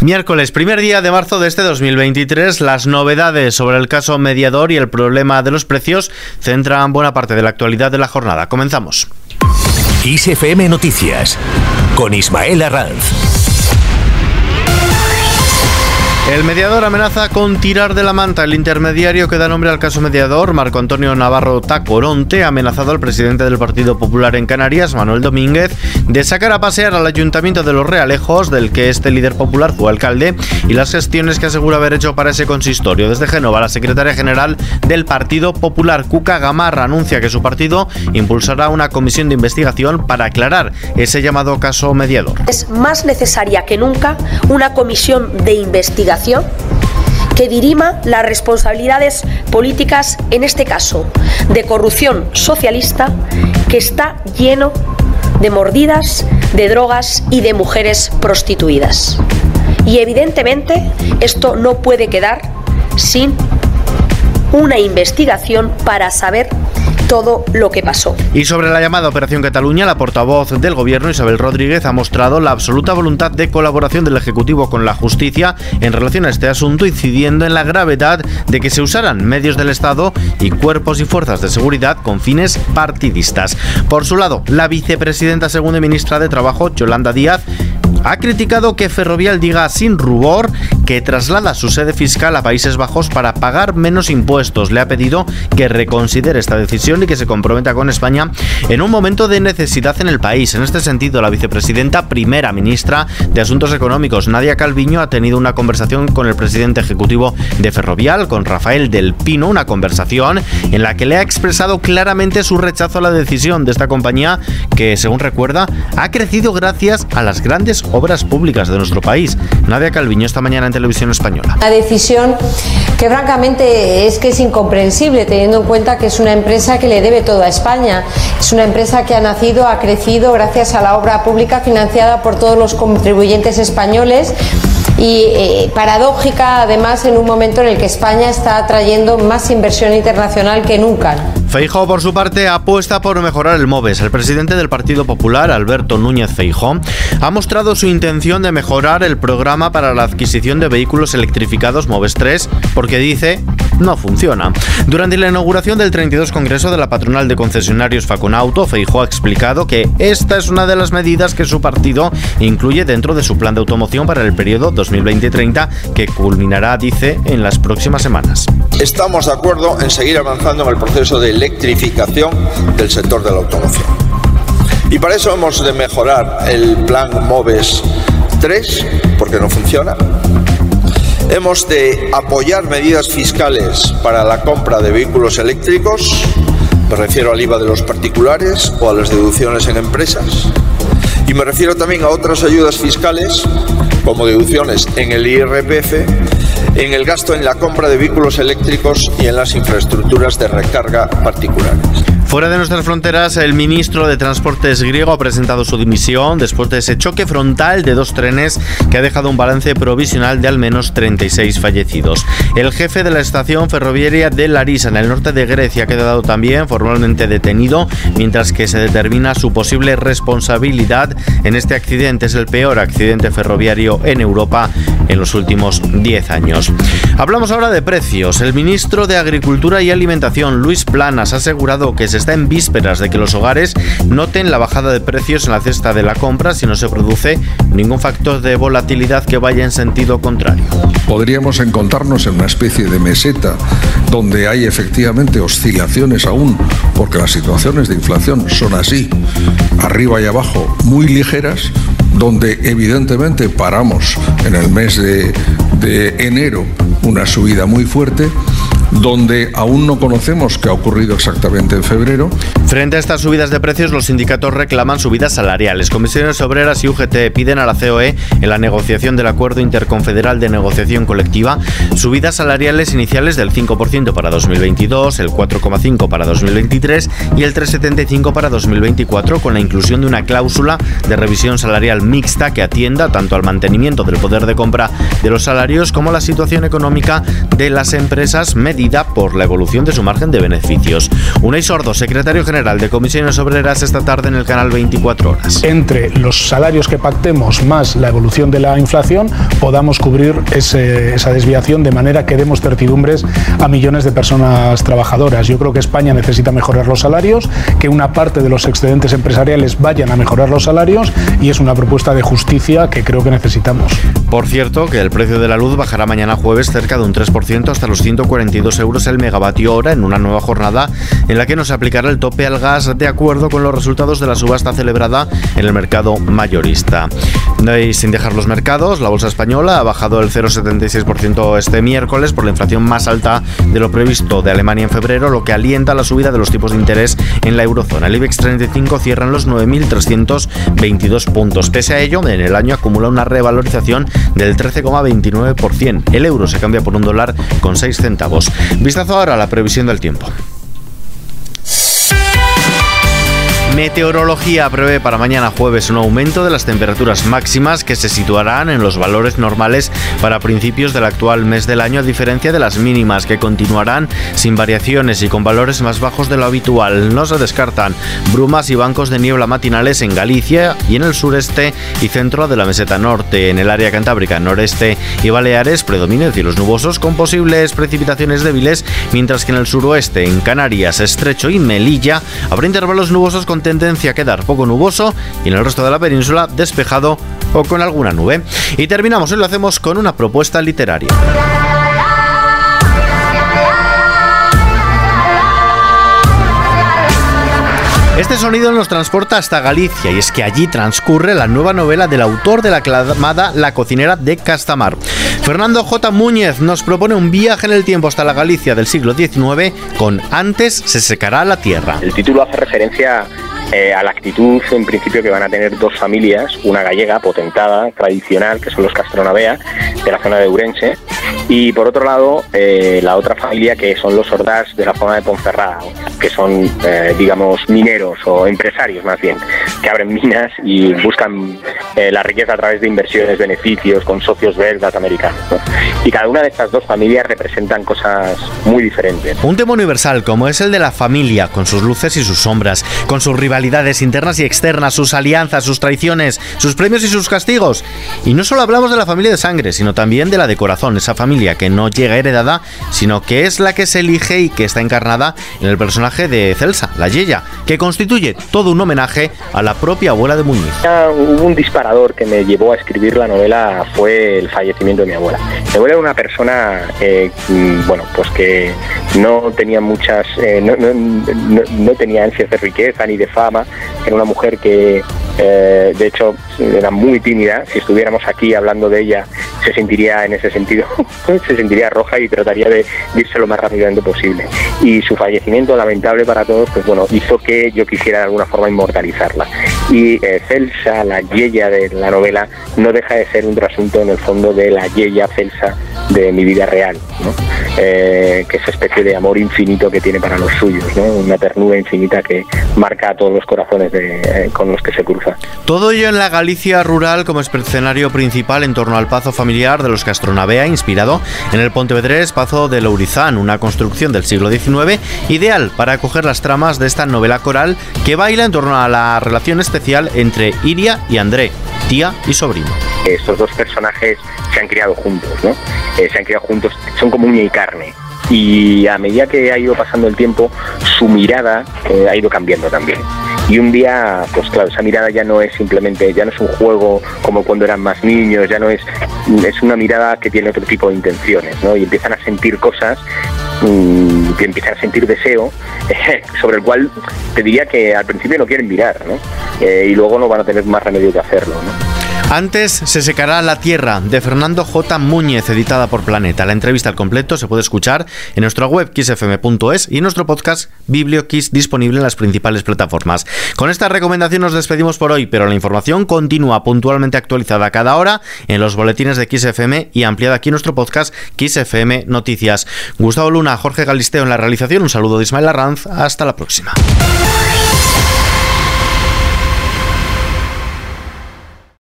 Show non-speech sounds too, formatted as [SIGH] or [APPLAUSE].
Miércoles, primer día de marzo de este 2023, las novedades sobre el caso mediador y el problema de los precios centran buena parte de la actualidad de la jornada. Comenzamos. ISFM Noticias con Ismael Arranz. El mediador amenaza con tirar de la manta. El intermediario que da nombre al caso mediador, Marco Antonio Navarro Tacoronte, ha amenazado al presidente del Partido Popular en Canarias, Manuel Domínguez, de sacar a pasear al Ayuntamiento de Los Realejos, del que este líder popular fue alcalde, y las gestiones que asegura haber hecho para ese consistorio. Desde Génova, la secretaria general del Partido Popular, Cuca Gamarra, anuncia que su partido impulsará una comisión de investigación para aclarar ese llamado caso mediador. Es más necesaria que nunca una comisión de investigación que dirima las responsabilidades políticas, en este caso de corrupción socialista, que está lleno de mordidas, de drogas y de mujeres prostituidas. Y evidentemente esto no puede quedar sin una investigación para saber todo lo que pasó. Y sobre la llamada Operación Cataluña, la portavoz del Gobierno, Isabel Rodríguez, ha mostrado la absoluta voluntad de colaboración del Ejecutivo con la justicia en relación a este asunto, incidiendo en la gravedad de que se usaran medios del Estado y cuerpos y fuerzas de seguridad con fines partidistas. Por su lado, la vicepresidenta segunda ministra de Trabajo, Yolanda Díaz, ha criticado que Ferrovial diga sin rubor que traslada su sede fiscal a Países Bajos para pagar menos impuestos. Le ha pedido que reconsidere esta decisión y que se comprometa con España en un momento de necesidad en el país. En este sentido, la vicepresidenta primera ministra de Asuntos Económicos, Nadia Calviño, ha tenido una conversación con el presidente ejecutivo de Ferrovial, con Rafael del Pino, una conversación en la que le ha expresado claramente su rechazo a la decisión de esta compañía que, según recuerda, ha crecido gracias a las grandes obras públicas de nuestro país. Nadia Calviño esta mañana Televisión Española. Una decisión que francamente es que es incomprensible teniendo en cuenta que es una empresa que le debe todo a España. Es una empresa que ha nacido, ha crecido gracias a la obra pública financiada por todos los contribuyentes españoles y eh, paradójica además en un momento en el que España está atrayendo más inversión internacional que nunca. Feijó, por su parte, apuesta por mejorar el MOVES. El presidente del Partido Popular, Alberto Núñez Feijó, ha mostrado su intención de mejorar el programa para la adquisición de vehículos electrificados MOVES 3 porque dice no funciona. Durante la inauguración del 32 Congreso de la Patronal de Concesionarios Faconauto, Feijó ha explicado que esta es una de las medidas que su partido incluye dentro de su plan de automoción para el periodo 2020-30 que culminará, dice, en las próximas semanas. Estamos de acuerdo en seguir avanzando en el proceso de electrificación del sector de la automoción. Y para eso hemos de mejorar el plan MOVES 3, porque no funciona. Hemos de apoyar medidas fiscales para la compra de vehículos eléctricos, me refiero al IVA de los particulares o a las deducciones en empresas. Y me refiero también a otras ayudas fiscales, como deducciones en el IRPF en el gasto en la compra de vehículos eléctricos y en las infraestructuras de recarga particulares. Fuera de nuestras fronteras, el ministro de Transportes griego ha presentado su dimisión después de ese choque frontal de dos trenes que ha dejado un balance provisional de al menos 36 fallecidos. El jefe de la estación ferroviaria de Larisa, en el norte de Grecia, ha quedado también formalmente detenido, mientras que se determina su posible responsabilidad en este accidente. Es el peor accidente ferroviario en Europa en los últimos 10 años. Hablamos ahora de precios. El ministro de Agricultura y Alimentación, Luis Planas, ha asegurado que se está en vísperas de que los hogares noten la bajada de precios en la cesta de la compra si no se produce ningún factor de volatilidad que vaya en sentido contrario. Podríamos encontrarnos en una especie de meseta donde hay efectivamente oscilaciones aún, porque las situaciones de inflación son así, arriba y abajo, muy ligeras, donde evidentemente paramos en el mes de, enero una subida muy fuerte donde aún no conocemos qué ha ocurrido exactamente en febrero. Frente a estas subidas de precios, los sindicatos reclaman subidas salariales. Comisiones Obreras y UGT piden a la COE, en la negociación del Acuerdo Interconfederal de Negociación Colectiva, subidas salariales iniciales del 5% para 2022, el 4,5% para 2023 y el 3,75% para 2024, con la inclusión de una cláusula de revisión salarial mixta que atienda tanto al mantenimiento del poder de compra de los salarios como a la situación económica de las empresas medias por la evolución de su margen de beneficios. Unai Sordo, secretario general de Comisiones Obreras, esta tarde en el canal 24 Horas. Entre los salarios que pactemos más la evolución de la inflación, podamos cubrir esa desviación de manera que demos certidumbres a millones de personas trabajadoras. Yo creo que España necesita mejorar los salarios, que una parte de los excedentes empresariales vayan a mejorar los salarios y es una propuesta de justicia que creo que necesitamos. Por cierto, que el precio de la luz bajará mañana jueves cerca de un 3% hasta los 142 euros el megavatio hora en una nueva jornada en la que nos aplicará el tope al gas de acuerdo con los resultados de la subasta celebrada en el mercado mayorista. Y sin dejar los mercados, la bolsa española ha bajado el 0,76% este miércoles por la inflación más alta de lo previsto de Alemania en febrero, lo que alienta la subida de los tipos de interés en la eurozona. El IBEX 35 cierra en los 9.322 puntos. Pese a ello, en el año acumula una revalorización del 13,29%. El euro se cambia por un dólar con 6 centavos. Vistazo ahora a la previsión del tiempo. Meteorología prevé para mañana jueves un aumento de las temperaturas máximas que se situarán en los valores normales para principios del actual mes del año, a diferencia de las mínimas que continuarán sin variaciones y con valores más bajos de lo habitual. No se descartan brumas y bancos de niebla matinales en Galicia y en el sureste y centro de la meseta norte. En el área cantábrica, noreste y Baleares predominan cielos nubosos con posibles precipitaciones débiles, mientras que en el suroeste, en Canarias, Estrecho y Melilla, habrá intervalos nubosos con tendencia a quedar poco nuboso y en el resto de la península despejado o con alguna nube. Y terminamos y lo hacemos con una propuesta literaria. Este sonido nos transporta hasta Galicia y es que allí transcurre la nueva novela del autor de la aclamada La cocinera de Castamar. Fernando J. Múñez nos propone un viaje en el tiempo hasta la Galicia del siglo XIX con Antes se secará la tierra. El título hace referencia eh, a la actitud en principio que van a tener dos familias, una gallega potentada, tradicional, que son los Castronavea, de la zona de Urense, y por otro lado eh, la otra familia que son los Ordaz de la zona de Ponferrada, que son, eh, digamos, mineros o empresarios más bien, que abren minas y buscan la riqueza a través de inversiones, beneficios, con socios belgas americanos. Y cada una de estas dos familias representan cosas muy diferentes. Un tema universal como es el de la familia, con sus luces y sus sombras, con sus rivalidades internas y externas, sus alianzas, sus traiciones, sus premios y sus castigos. Y no solo hablamos de la familia de sangre, sino también de la de corazón, esa familia que no llega heredada, sino que es la que se elige y que está encarnada en el personaje de Celsa, la Yeya, que constituye todo un homenaje a la propia abuela de Muñiz. Hubo un disparador que me llevó a escribir la novela, fue el fallecimiento de mi abuela. Mi abuela era una persona, eh, mm, bueno, pues que no tenía muchas, eh, no, no tenía ansias de riqueza ni de fama, era una mujer que eh, de hecho era muy tímida, si estuviéramos aquí hablando de ella se sentiría en ese sentido, [LAUGHS] se sentiría roja y trataría de irse lo más rápidamente posible. Y su fallecimiento, lamentable para todos, pues bueno, hizo que yo quisiera de alguna forma inmortalizarla. Y eh, Celsa, la Yeya de la novela, no deja de ser un trasunto en el fondo de la Yeya Celsa de mi vida real, eh, que es esa especie de amor infinito que tiene para los suyos, una ternura infinita que marca a todos los corazones eh, con los que se cruza. Todo ello en la Galicia rural como escenario principal en torno al pazo familiar de los Castronavea, inspirado en el Pontevedrés Pazo de Lourizán, una construcción del siglo XIX ideal para acoger las tramas de esta novela coral que baila en torno a la relación especial entre Iria y André, tía y sobrino. Estos dos personajes se han criado juntos, ¿no? Eh, se han criado juntos, son como uña y carne y a medida que ha ido pasando el tiempo, su mirada eh, ha ido cambiando también. Y un día, pues claro, esa mirada ya no es simplemente, ya no es un juego como cuando eran más niños, ya no es, es una mirada que tiene otro tipo de intenciones, ¿no? Y empiezan a sentir cosas, mm, que empiezan a sentir deseo, [LAUGHS] sobre el cual te diría que al principio no quieren mirar, ¿no? Eh, y luego no van a tener más remedio que hacerlo, ¿no? Antes se secará la tierra de Fernando J. Muñez, editada por Planeta. La entrevista al completo se puede escuchar en nuestra web kissfm.es y en nuestro podcast BiblioKiss disponible en las principales plataformas. Con esta recomendación nos despedimos por hoy, pero la información continúa puntualmente actualizada cada hora en los boletines de XFM y ampliada aquí en nuestro podcast XFM Noticias. Gustavo Luna, Jorge Galisteo en la realización. Un saludo de Ismael Arranz. Hasta la próxima.